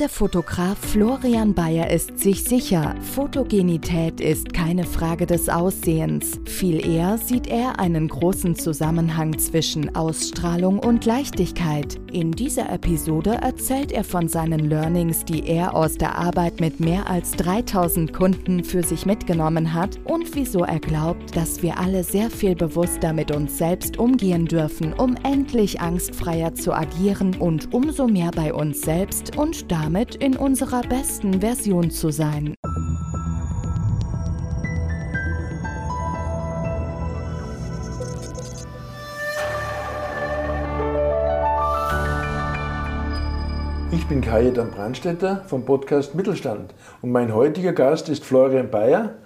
Der Fotograf Florian Bayer ist sich sicher, Fotogenität ist keine Frage des Aussehens. Viel eher sieht er einen großen Zusammenhang zwischen Ausstrahlung und Leichtigkeit. In dieser Episode erzählt er von seinen Learnings, die er aus der Arbeit mit mehr als 3000 Kunden für sich mitgenommen hat und wieso er glaubt, dass wir alle sehr viel bewusster mit uns selbst umgehen dürfen, um endlich angstfreier zu agieren und umso mehr bei uns selbst und damit damit in unserer besten Version zu sein. Ich bin Kajetan Brandstetter vom Podcast Mittelstand und mein heutiger Gast ist Florian Bayer.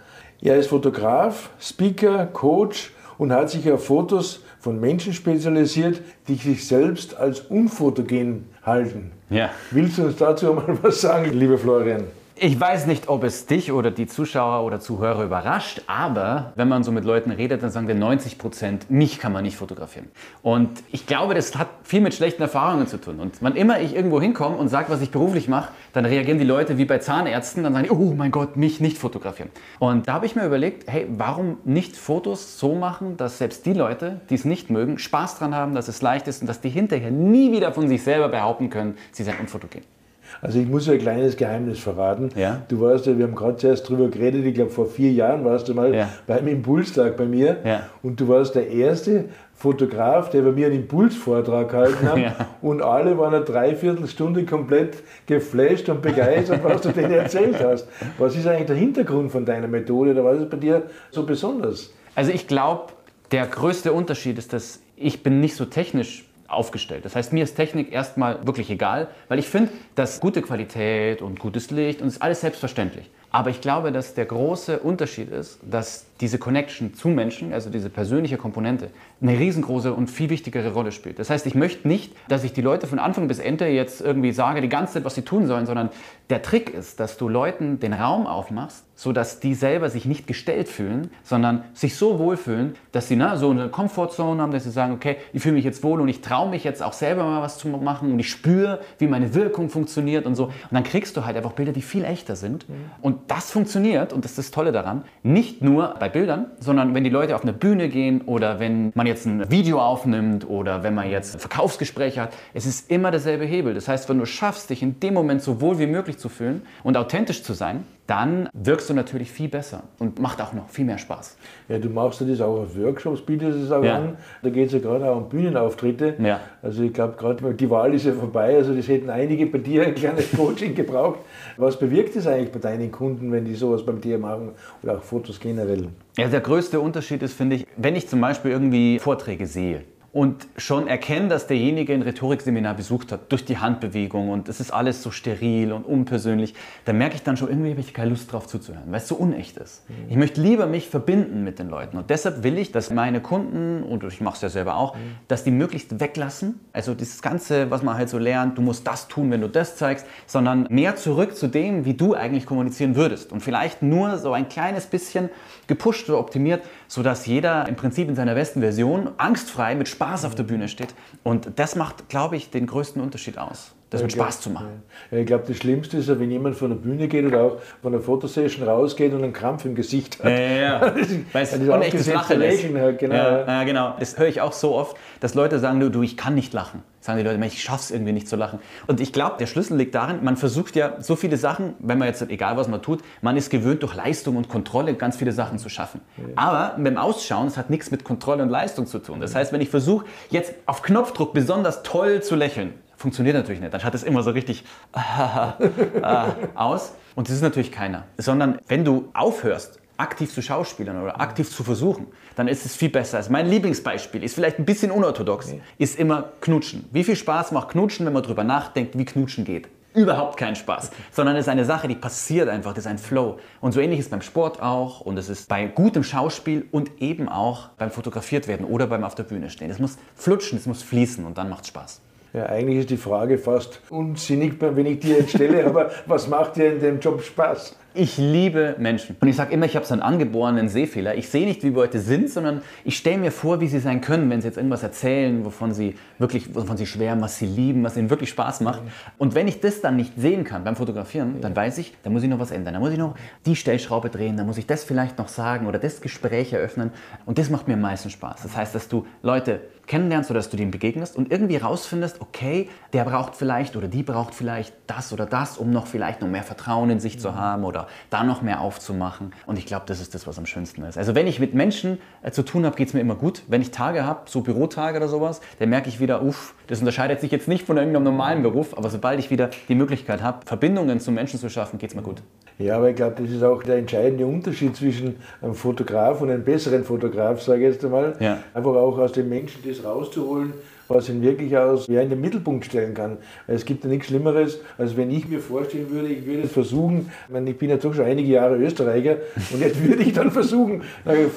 Er ist Fotograf, Speaker, Coach und hat sich auf Fotos von Menschen spezialisiert, die sich selbst als unfotogen halten. Ja. Willst du uns dazu mal was sagen, lieber Florian? Ich weiß nicht, ob es dich oder die Zuschauer oder Zuhörer überrascht, aber wenn man so mit Leuten redet, dann sagen wir 90 Prozent, mich kann man nicht fotografieren. Und ich glaube, das hat viel mit schlechten Erfahrungen zu tun. Und wann immer ich irgendwo hinkomme und sage, was ich beruflich mache, dann reagieren die Leute wie bei Zahnärzten, dann sagen die, oh mein Gott, mich nicht fotografieren. Und da habe ich mir überlegt, hey, warum nicht Fotos so machen, dass selbst die Leute, die es nicht mögen, Spaß dran haben, dass es leicht ist und dass die hinterher nie wieder von sich selber behaupten können, sie seien unfotogen. Also ich muss ein kleines Geheimnis verraten. Ja? Du warst ja, wir haben gerade zuerst drüber geredet, ich glaube vor vier Jahren warst du mal ja. beim Impulstag bei mir ja. und du warst der erste Fotograf, der bei mir einen Impulsvortrag gehalten hat ja. und alle waren eine Dreiviertelstunde komplett geflasht und begeistert, was du denen erzählt hast. Was ist eigentlich der Hintergrund von deiner Methode oder was ist bei dir so besonders? Also ich glaube, der größte Unterschied ist, dass ich bin nicht so technisch aufgestellt. Das heißt, mir ist Technik erstmal wirklich egal, weil ich finde, dass gute Qualität und gutes Licht und ist alles selbstverständlich. Aber ich glaube, dass der große Unterschied ist, dass diese Connection zu Menschen, also diese persönliche Komponente, eine riesengroße und viel wichtigere Rolle spielt. Das heißt, ich möchte nicht, dass ich die Leute von Anfang bis Ende jetzt irgendwie sage, die ganze Zeit, was sie tun sollen, sondern der Trick ist, dass du Leuten den Raum aufmachst, sodass die selber sich nicht gestellt fühlen, sondern sich so wohlfühlen, dass sie na, so eine Comfortzone haben, dass sie sagen, okay, ich fühle mich jetzt wohl und ich traue mich jetzt auch selber mal was zu machen und ich spüre, wie meine Wirkung funktioniert und so. Und dann kriegst du halt einfach Bilder, die viel echter sind. Mhm. Und das funktioniert, und das ist das Tolle daran, nicht nur bei Bildern, sondern wenn die Leute auf eine Bühne gehen oder wenn man jetzt ein Video aufnimmt oder wenn man jetzt ein Verkaufsgespräch hat, es ist immer derselbe Hebel. Das heißt, wenn du schaffst, dich in dem Moment so wohl wie möglich zu fühlen und authentisch zu sein, dann wirkst du natürlich viel besser und macht auch noch viel mehr Spaß. Ja, du machst ja das auch auf Workshops, bietest es auch ja. an. Da geht es ja gerade auch um Bühnenauftritte. Ja. Also ich glaube gerade, die Wahl ist ja vorbei, also das hätten einige bei dir ein kleines Coaching gebraucht. Was bewirkt es eigentlich bei deinen Kunden, wenn die sowas beim dir machen oder auch Fotos generell? Ja, der größte Unterschied ist, finde ich, wenn ich zum Beispiel irgendwie Vorträge sehe, und schon erkennen, dass derjenige ein Rhetorikseminar besucht hat durch die Handbewegung und es ist alles so steril und unpersönlich, dann merke ich dann schon, irgendwie habe ich keine Lust drauf zuzuhören, weil es so unecht ist. Mhm. Ich möchte lieber mich verbinden mit den Leuten und deshalb will ich, dass meine Kunden, und ich mache es ja selber auch, mhm. dass die möglichst weglassen, also dieses Ganze, was man halt so lernt, du musst das tun, wenn du das zeigst, sondern mehr zurück zu dem, wie du eigentlich kommunizieren würdest und vielleicht nur so ein kleines bisschen gepusht oder optimiert, sodass jeder im Prinzip in seiner besten Version angstfrei mit Spaß auf der Bühne steht. Und das macht, glaube ich, den größten Unterschied aus das mit Spaß zu machen. Ja, ich glaube, das Schlimmste ist ja, wenn jemand von der Bühne geht oder auch von der Fotosession rausgeht und einen Krampf im Gesicht hat. Ja, ja, ja. Weil es unechtes Lachen ist. Hat, genau. Ja, ja, genau. Das höre ich auch so oft, dass Leute sagen, du, du ich kann nicht lachen. Sagen die Leute, ich schaff's irgendwie nicht zu lachen. Und ich glaube, der Schlüssel liegt darin, man versucht ja so viele Sachen, wenn man jetzt, egal was man tut, man ist gewöhnt, durch Leistung und Kontrolle ganz viele Sachen zu schaffen. Aber beim Ausschauen, es hat nichts mit Kontrolle und Leistung zu tun. Das heißt, wenn ich versuche, jetzt auf Knopfdruck besonders toll zu lächeln, funktioniert natürlich nicht. Dann schaut es immer so richtig aus. Und das ist natürlich keiner. Sondern wenn du aufhörst, aktiv zu schauspielern oder aktiv zu versuchen, dann ist es viel besser. Also mein Lieblingsbeispiel ist vielleicht ein bisschen unorthodox, okay. ist immer Knutschen. Wie viel Spaß macht Knutschen, wenn man darüber nachdenkt, wie Knutschen geht? Überhaupt keinen Spaß, sondern es ist eine Sache, die passiert einfach, das ist ein Flow. Und so ähnlich ist beim Sport auch und es ist bei gutem Schauspiel und eben auch beim Fotografiert werden oder beim auf der Bühne stehen. Es muss flutschen, es muss fließen und dann macht es Spaß. Ja, eigentlich ist die Frage fast unsinnig, wenn ich dir jetzt stelle, aber was macht dir in dem Job Spaß? Ich liebe Menschen. Und ich sage immer, ich habe so einen angeborenen Sehfehler. Ich sehe nicht, wie Leute sind, sondern ich stelle mir vor, wie sie sein können, wenn sie jetzt irgendwas erzählen, wovon sie wirklich, wovon sie schwärmen, was sie lieben, was ihnen wirklich Spaß macht. Und wenn ich das dann nicht sehen kann beim Fotografieren, dann weiß ich, da muss ich noch was ändern. Da muss ich noch die Stellschraube drehen, da muss ich das vielleicht noch sagen oder das Gespräch eröffnen. Und das macht mir am meisten Spaß. Das heißt, dass du Leute kennenlernst oder dass du dem begegnest und irgendwie rausfindest, okay, der braucht vielleicht oder die braucht vielleicht das oder das, um noch vielleicht noch mehr Vertrauen in sich zu haben oder da noch mehr aufzumachen. Und ich glaube, das ist das, was am schönsten ist. Also wenn ich mit Menschen äh, zu tun habe, geht es mir immer gut. Wenn ich Tage habe, so Bürotage oder sowas, dann merke ich wieder, uff, das unterscheidet sich jetzt nicht von irgendeinem normalen Beruf, aber sobald ich wieder die Möglichkeit habe, Verbindungen zu Menschen zu schaffen, geht es mir gut. Ja, aber ich glaube, das ist auch der entscheidende Unterschied zwischen einem Fotograf und einem besseren Fotograf, sage ich jetzt einmal. Ja. Einfach auch aus den Menschen das rauszuholen, was ihn wirklich aus, ja, in den Mittelpunkt stellen kann. Es gibt ja nichts Schlimmeres, als wenn ich mir vorstellen würde, ich würde es versuchen, ich, meine, ich bin jetzt doch schon einige Jahre Österreicher und jetzt würde ich dann versuchen,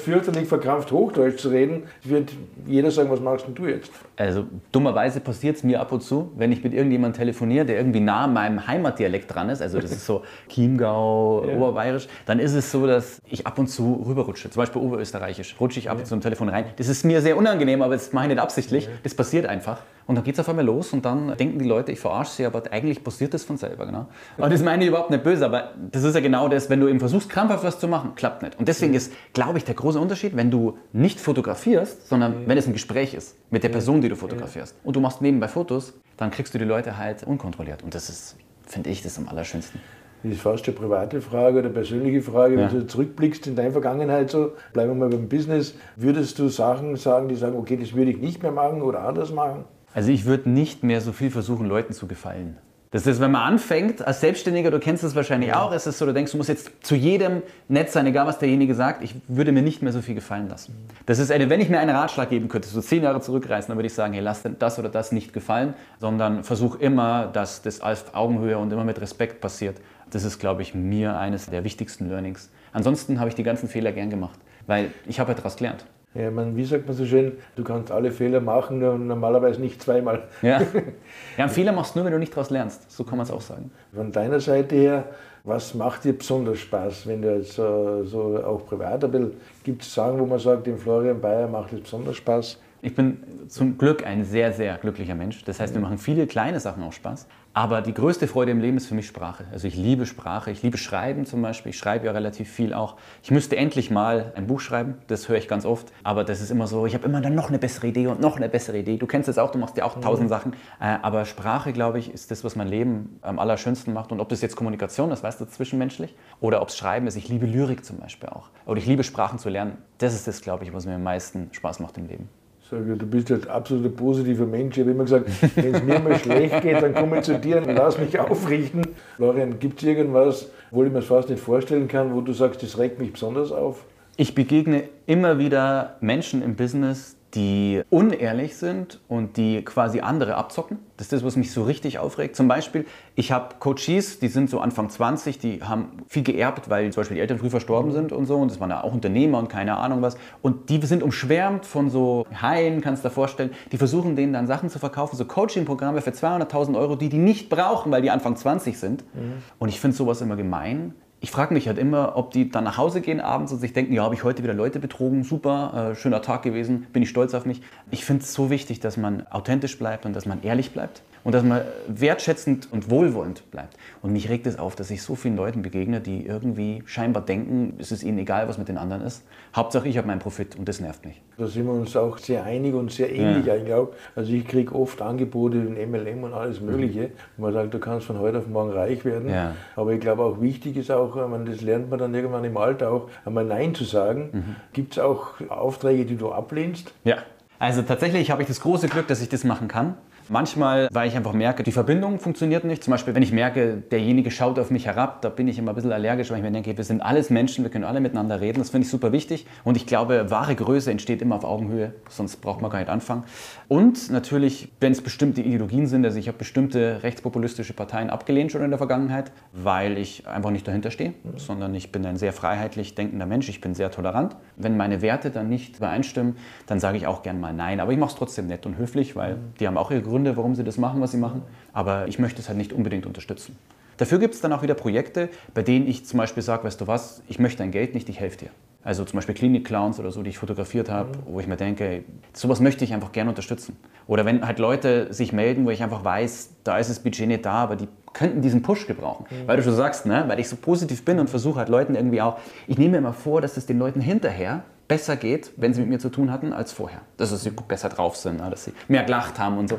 fürchterlich verkrampft Hochdeutsch zu reden, wird jeder sagen, was machst denn du jetzt? Also dummerweise passiert es mir ab und zu, wenn ich mit irgendjemandem telefoniere, der irgendwie nah an meinem Heimatdialekt dran ist, also das ist so Chiemgau, ja. Oberbayerisch, dann ist es so, dass ich ab und zu rüberrutsche, zum Beispiel Oberösterreichisch, rutsche ich ab und zu im Telefon rein. Das ist mir sehr unangenehm, aber das mache ich nicht absichtlich, das passiert einfach. Und dann geht es auf einmal los und dann denken die Leute, ich verarsche sie, aber eigentlich passiert das von selber. Genau. Und das meine ich überhaupt nicht böse, aber das ist ja genau das, wenn du eben versuchst, krampfhaft was zu machen, klappt nicht. Und deswegen ist, glaube ich, der große Unterschied, wenn du nicht fotografierst, sondern wenn es ein Gespräch ist mit der Person, die du fotografierst und du machst nebenbei Fotos, dann kriegst du die Leute halt unkontrolliert. Und das ist, finde ich, das am allerschönsten. Das ist fast eine private Frage oder persönliche Frage. Ja. Wenn du zurückblickst in deine Vergangenheit, so, bleiben wir mal beim Business, würdest du Sachen sagen, die sagen, okay, das würde ich nicht mehr machen oder anders machen? Also ich würde nicht mehr so viel versuchen, Leuten zu gefallen. Das ist, wenn man anfängt als Selbstständiger, du kennst das wahrscheinlich auch, es ist so, du denkst, du musst jetzt zu jedem nett sein, egal was derjenige sagt, ich würde mir nicht mehr so viel gefallen lassen. Das ist eine, wenn ich mir einen Ratschlag geben könnte, so zehn Jahre zurückreisen, dann würde ich sagen, hey, lass das oder das nicht gefallen, sondern versuch immer, dass das auf Augenhöhe und immer mit Respekt passiert. Das ist, glaube ich, mir eines der wichtigsten Learnings. Ansonsten habe ich die ganzen Fehler gern gemacht, weil ich habe halt daraus gelernt. Ja, man, wie sagt man so schön, du kannst alle Fehler machen, nur normalerweise nicht zweimal. Ja, ja einen Fehler machst du nur, wenn du nicht daraus lernst. So kann man es auch sagen. Von deiner Seite her, was macht dir besonders Spaß, wenn du jetzt so, so auch privat ein bisschen, gibt es Sagen, wo man sagt, dem Florian Bayer macht es besonders Spaß? Ich bin zum Glück ein sehr, sehr glücklicher Mensch. Das heißt, mir machen viele kleine Sachen auch Spaß. Aber die größte Freude im Leben ist für mich Sprache. Also ich liebe Sprache, ich liebe Schreiben zum Beispiel. Ich schreibe ja relativ viel auch. Ich müsste endlich mal ein Buch schreiben, das höre ich ganz oft. Aber das ist immer so, ich habe immer dann noch eine bessere Idee und noch eine bessere Idee. Du kennst das auch, du machst ja auch tausend mhm. Sachen. Äh, aber Sprache, glaube ich, ist das, was mein Leben am allerschönsten macht. Und ob das jetzt Kommunikation ist, weißt du, zwischenmenschlich, oder ob es Schreiben ist. Ich liebe Lyrik zum Beispiel auch. Oder ich liebe Sprachen zu lernen. Das ist das, glaube ich, was mir am meisten Spaß macht im Leben. Sage, du bist halt absolut ein positiver Mensch. Ich habe immer gesagt, wenn es mir mal schlecht geht, dann komme ich zu dir und lass mich aufrichten. Florian, gibt es irgendwas, wo ich mir das fast nicht vorstellen kann, wo du sagst, das regt mich besonders auf? Ich begegne immer wieder Menschen im Business, die unehrlich sind und die quasi andere abzocken. Das ist das, was mich so richtig aufregt. Zum Beispiel, ich habe Coaches, die sind so Anfang 20, die haben viel geerbt, weil zum Beispiel die Eltern früh verstorben sind und so. Und das waren ja auch Unternehmer und keine Ahnung was. Und die sind umschwärmt von so Haien, kannst du dir vorstellen. Die versuchen denen dann Sachen zu verkaufen, so Coaching-Programme für 200.000 Euro, die die nicht brauchen, weil die Anfang 20 sind. Mhm. Und ich finde sowas immer gemein ich frage mich halt immer, ob die dann nach Hause gehen abends und sich denken, ja, habe ich heute wieder Leute betrogen, super, äh, schöner Tag gewesen, bin ich stolz auf mich. Ich finde es so wichtig, dass man authentisch bleibt und dass man ehrlich bleibt und dass man wertschätzend und wohlwollend bleibt. Und mich regt es auf, dass ich so vielen Leuten begegne, die irgendwie scheinbar denken, es ist ihnen egal, was mit den anderen ist. Hauptsache, ich habe meinen Profit und das nervt mich. Da sind wir uns auch sehr einig und sehr ähnlich ja. eigentlich auch. Also ich kriege oft Angebote in MLM und alles Mögliche, wo man sagt, du kannst von heute auf morgen reich werden. Ja. Aber ich glaube auch wichtig ist auch, meine, das lernt man dann irgendwann im Alter auch, einmal Nein zu sagen. Mhm. Gibt es auch Aufträge, die du ablehnst? Ja. Also tatsächlich habe ich das große Glück, dass ich das machen kann. Manchmal, weil ich einfach merke, die Verbindung funktioniert nicht. Zum Beispiel, wenn ich merke, derjenige schaut auf mich herab, da bin ich immer ein bisschen allergisch, weil ich mir denke, wir sind alles Menschen, wir können alle miteinander reden. Das finde ich super wichtig. Und ich glaube, wahre Größe entsteht immer auf Augenhöhe, sonst braucht man gar nicht anfangen. Und natürlich, wenn es bestimmte Ideologien sind, also ich habe bestimmte rechtspopulistische Parteien abgelehnt schon in der Vergangenheit, weil ich einfach nicht dahinter stehe, sondern ich bin ein sehr freiheitlich denkender Mensch, ich bin sehr tolerant. Wenn meine Werte dann nicht übereinstimmen, dann sage ich auch gern mal Nein. Aber ich mache es trotzdem nett und höflich, weil die haben auch ihre Gründe Gründe, warum sie das machen, was sie machen. Aber ich möchte es halt nicht unbedingt unterstützen. Dafür gibt es dann auch wieder Projekte, bei denen ich zum Beispiel sage, weißt du was, ich möchte dein Geld nicht, ich helfe dir. Also zum Beispiel Klinik-Clowns oder so, die ich fotografiert habe, mhm. wo ich mir denke, sowas möchte ich einfach gerne unterstützen. Oder wenn halt Leute sich melden, wo ich einfach weiß, da ist das Budget nicht da, aber die könnten diesen Push gebrauchen. Mhm. Weil du schon sagst, ne? weil ich so positiv bin und versuche halt Leuten irgendwie auch, ich nehme mir immer vor, dass es den Leuten hinterher besser geht, wenn sie mit mir zu tun hatten, als vorher. Dass sie besser drauf sind, ne? dass sie mehr gelacht haben und so.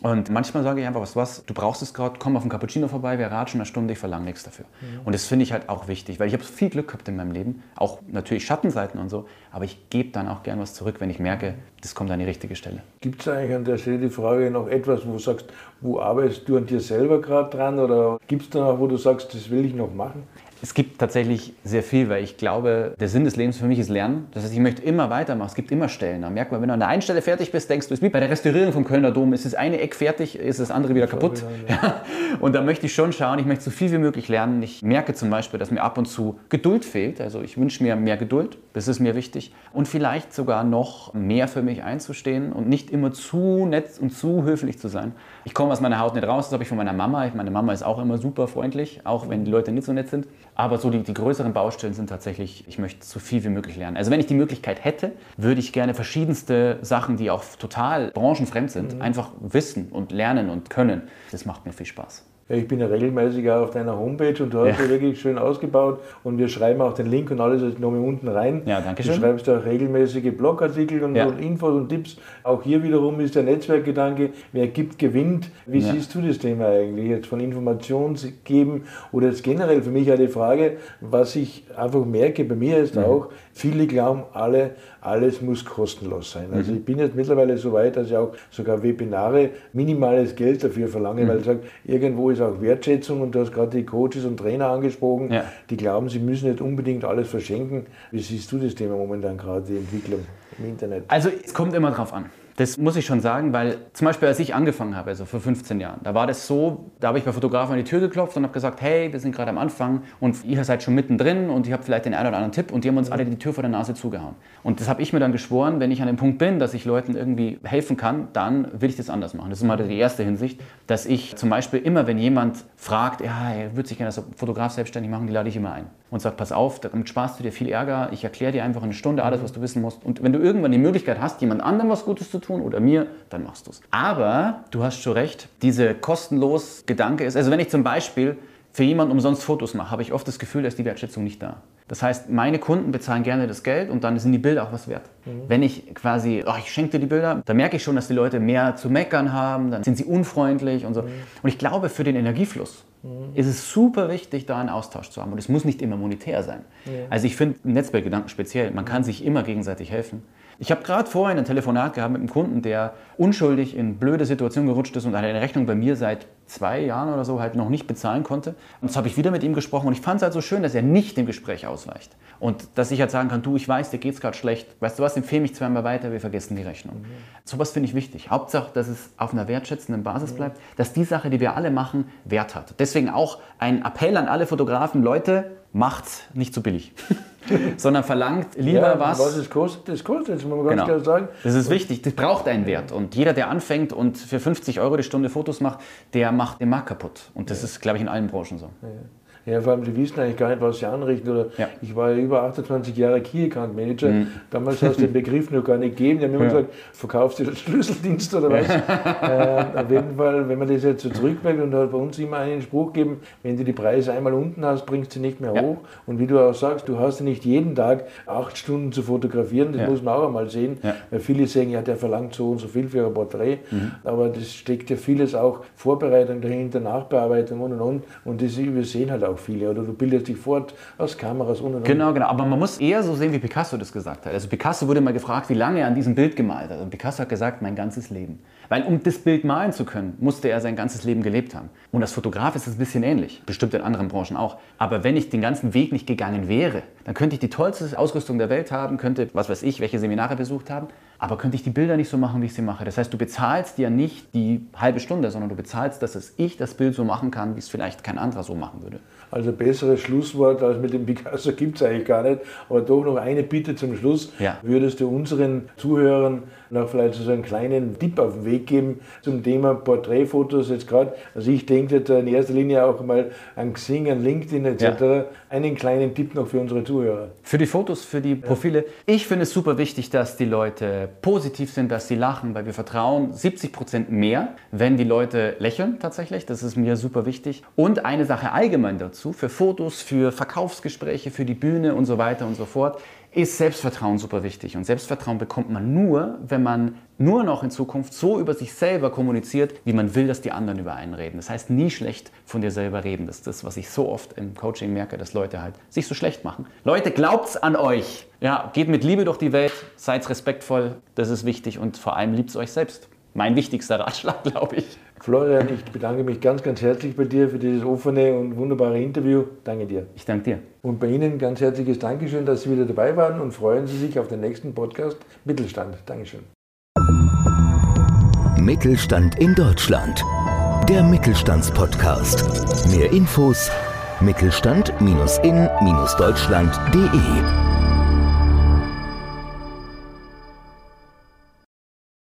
Und manchmal sage ich einfach, was was, du brauchst es gerade, komm auf einen Cappuccino vorbei, wir ratschen eine Stunde, ich verlange nichts dafür. Mhm. Und das finde ich halt auch wichtig, weil ich habe viel Glück gehabt in meinem Leben, auch natürlich Schattenseiten und so, aber ich gebe dann auch gern was zurück, wenn ich merke, das kommt an die richtige Stelle. Gibt es eigentlich an der Stelle die Frage noch etwas, wo du sagst, wo arbeitest du an dir selber gerade dran oder gibt es da noch, wo du sagst, das will ich noch machen? Es gibt tatsächlich sehr viel, weil ich glaube, der Sinn des Lebens für mich ist Lernen. Das heißt, ich möchte immer weitermachen. Es gibt immer Stellen. Da merkt man, wenn du an der einen Stelle fertig bist, denkst du, es ist wie bei der Restaurierung vom Kölner Dom. Ist das eine Eck fertig, ist das andere wieder kaputt. Ja. Und da möchte ich schon schauen, ich möchte so viel wie möglich lernen. Ich merke zum Beispiel, dass mir ab und zu Geduld fehlt. Also ich wünsche mir mehr Geduld. Das ist mir wichtig. Und vielleicht sogar noch mehr für mich einzustehen und nicht immer zu nett und zu höflich zu sein. Ich komme aus meiner Haut nicht raus. Das habe ich von meiner Mama. Meine Mama ist auch immer super freundlich, auch wenn die Leute nicht so nett sind. Aber so die, die größeren Baustellen sind tatsächlich, ich möchte so viel wie möglich lernen. Also wenn ich die Möglichkeit hätte, würde ich gerne verschiedenste Sachen, die auch total branchenfremd sind, mhm. einfach wissen und lernen und können. Das macht mir viel Spaß. Ich bin ja regelmäßig auch auf deiner Homepage und du hast ja. ja wirklich schön ausgebaut und wir schreiben auch den Link und alles noch mal unten rein. Ja, danke schön. Du schreibst auch regelmäßige Blogartikel und, ja. und, Infos und Tipps. Auch hier wiederum ist der Netzwerkgedanke, wer gibt, gewinnt. Wie ja. siehst du das Thema eigentlich jetzt von Informationen geben oder jetzt generell für mich eine Frage, was ich einfach merke, bei mir ist mhm. auch, viele glauben alle, alles muss kostenlos sein. Also mhm. ich bin jetzt mittlerweile so weit, dass ich auch sogar Webinare minimales Geld dafür verlange, mhm. weil ich sage, irgendwo ist auch Wertschätzung und du hast gerade die Coaches und Trainer angesprochen, ja. die glauben, sie müssen nicht unbedingt alles verschenken. Wie siehst du das Thema momentan gerade, die Entwicklung im Internet? Also es kommt immer drauf an. Das muss ich schon sagen, weil zum Beispiel als ich angefangen habe, also vor 15 Jahren, da war das so, da habe ich bei Fotografen an die Tür geklopft und habe gesagt, hey, wir sind gerade am Anfang und ihr seid schon mittendrin und ihr habt vielleicht den einen oder anderen Tipp und die haben uns alle die Tür vor der Nase zugehauen. Und das habe ich mir dann geschworen, wenn ich an dem Punkt bin, dass ich Leuten irgendwie helfen kann, dann will ich das anders machen. Das ist mal die erste Hinsicht, dass ich zum Beispiel immer, wenn jemand fragt, ja, er würde sich gerne als Fotograf selbstständig machen, die lade ich immer ein und sage, pass auf, damit sparst du dir viel Ärger, ich erkläre dir einfach eine Stunde alles, was du wissen musst. Und wenn du irgendwann die Möglichkeit hast, jemand anderem was Gutes zu tun oder mir, dann machst du es. Aber du hast schon recht, diese kostenlos Gedanke ist, also wenn ich zum Beispiel für jemanden umsonst Fotos mache, habe ich oft das Gefühl, da ist die Wertschätzung nicht da. Das heißt, meine Kunden bezahlen gerne das Geld und dann sind die Bilder auch was wert. Mhm. Wenn ich quasi, oh, ich schenke dir die Bilder, dann merke ich schon, dass die Leute mehr zu meckern haben, dann sind sie unfreundlich und so. Mhm. Und ich glaube, für den Energiefluss mhm. ist es super wichtig, da einen Austausch zu haben. Und es muss nicht immer monetär sein. Also ich finde Netzwerkgedanken speziell, man kann sich immer gegenseitig helfen. Ich habe gerade vorhin ein Telefonat gehabt mit einem Kunden, der unschuldig in blöde Situationen gerutscht ist und eine Rechnung bei mir seit zwei Jahren oder so halt noch nicht bezahlen konnte. Und jetzt habe ich wieder mit ihm gesprochen und ich fand es halt so schön, dass er nicht dem Gespräch ausweicht. Und dass ich halt sagen kann, du, ich weiß, dir geht es gerade schlecht. Weißt du was, empfehle mich zweimal weiter, wir vergessen die Rechnung. Mhm. Sowas finde ich wichtig. Hauptsache, dass es auf einer wertschätzenden Basis mhm. bleibt, dass die Sache, die wir alle machen, Wert hat. Deswegen auch ein Appell an alle Fotografen, Leute, macht's nicht zu billig. sondern verlangt lieber ja, was. Was es kostet, das kostet, das muss man ganz genau. klar sagen. Das ist wichtig, das braucht einen Wert. Und jeder, der anfängt und für 50 Euro die Stunde Fotos macht, der macht den Markt kaputt. Und das ja. ist, glaube ich, in allen Branchen so. Ja. Ja, vor allem, die wissen eigentlich gar nicht, was sie anrichten. Oder ja. Ich war ja über 28 Jahre Key Account Manager. Mhm. Damals hast du den Begriff noch gar nicht gegeben. Die haben immer ja. gesagt, verkaufst du den Schlüsseldienst oder was? äh, auf jeden Fall, wenn man das jetzt so zurückbringt und hat bei uns immer einen Spruch geben, wenn du die Preise einmal unten hast, bringst du sie nicht mehr hoch. Und wie du auch sagst, du hast ja nicht jeden Tag acht Stunden zu fotografieren. Das muss man auch einmal sehen. Weil viele sagen, ja, der verlangt so und so viel für ein Porträt. Mhm. Aber das steckt ja vieles auch Vorbereitung dahinter, Nachbearbeitung und und und. Und das übersehen halt auch auch viele. Oder du bildest dich fort aus Kameras und Genau, genau. Aber man muss eher so sehen, wie Picasso das gesagt hat. Also Picasso wurde mal gefragt, wie lange er an diesem Bild gemalt hat. Und Picasso hat gesagt, mein ganzes Leben. Weil um das Bild malen zu können, musste er sein ganzes Leben gelebt haben. Und als Fotograf ist es ein bisschen ähnlich, bestimmt in anderen Branchen auch. Aber wenn ich den ganzen Weg nicht gegangen wäre, dann könnte ich die tollste Ausrüstung der Welt haben, könnte, was weiß ich, welche Seminare besucht haben, aber könnte ich die Bilder nicht so machen, wie ich sie mache. Das heißt, du bezahlst dir nicht die halbe Stunde, sondern du bezahlst, dass es ich das Bild so machen kann, wie es vielleicht kein anderer so machen würde. Also besseres Schlusswort als mit dem Picasso gibt es eigentlich gar nicht. Aber doch noch eine Bitte zum Schluss. Ja. Würdest du unseren Zuhörern noch vielleicht so einen kleinen Tipp auf den Weg geben zum Thema Porträtfotos jetzt gerade? Also ich denke jetzt in erster Linie auch mal an Xing, an LinkedIn etc. Ja. Einen kleinen Tipp noch für unsere Zuhörer. Für die Fotos, für die Profile. Ich finde es super wichtig, dass die Leute positiv sind, dass sie lachen, weil wir vertrauen 70 Prozent mehr, wenn die Leute lächeln tatsächlich. Das ist mir super wichtig. Und eine Sache allgemein dazu, für Fotos, für Verkaufsgespräche, für die Bühne und so weiter und so fort ist Selbstvertrauen super wichtig. Und Selbstvertrauen bekommt man nur, wenn man nur noch in Zukunft so über sich selber kommuniziert, wie man will, dass die anderen über einen reden. Das heißt, nie schlecht von dir selber reden. Das ist das, was ich so oft im Coaching merke, dass Leute halt sich so schlecht machen. Leute, glaubt's an euch. Ja, geht mit Liebe durch die Welt, seid respektvoll, das ist wichtig und vor allem liebt euch selbst. Mein wichtigster Ratschlag, glaube ich. Florian, ich bedanke mich ganz, ganz herzlich bei dir für dieses offene und wunderbare Interview. Danke dir. Ich danke dir. Und bei Ihnen ganz herzliches Dankeschön, dass Sie wieder dabei waren und freuen Sie sich auf den nächsten Podcast Mittelstand. Dankeschön. Mittelstand in Deutschland. Der Mittelstandspodcast. Mehr Infos mittelstand-in-deutschland.de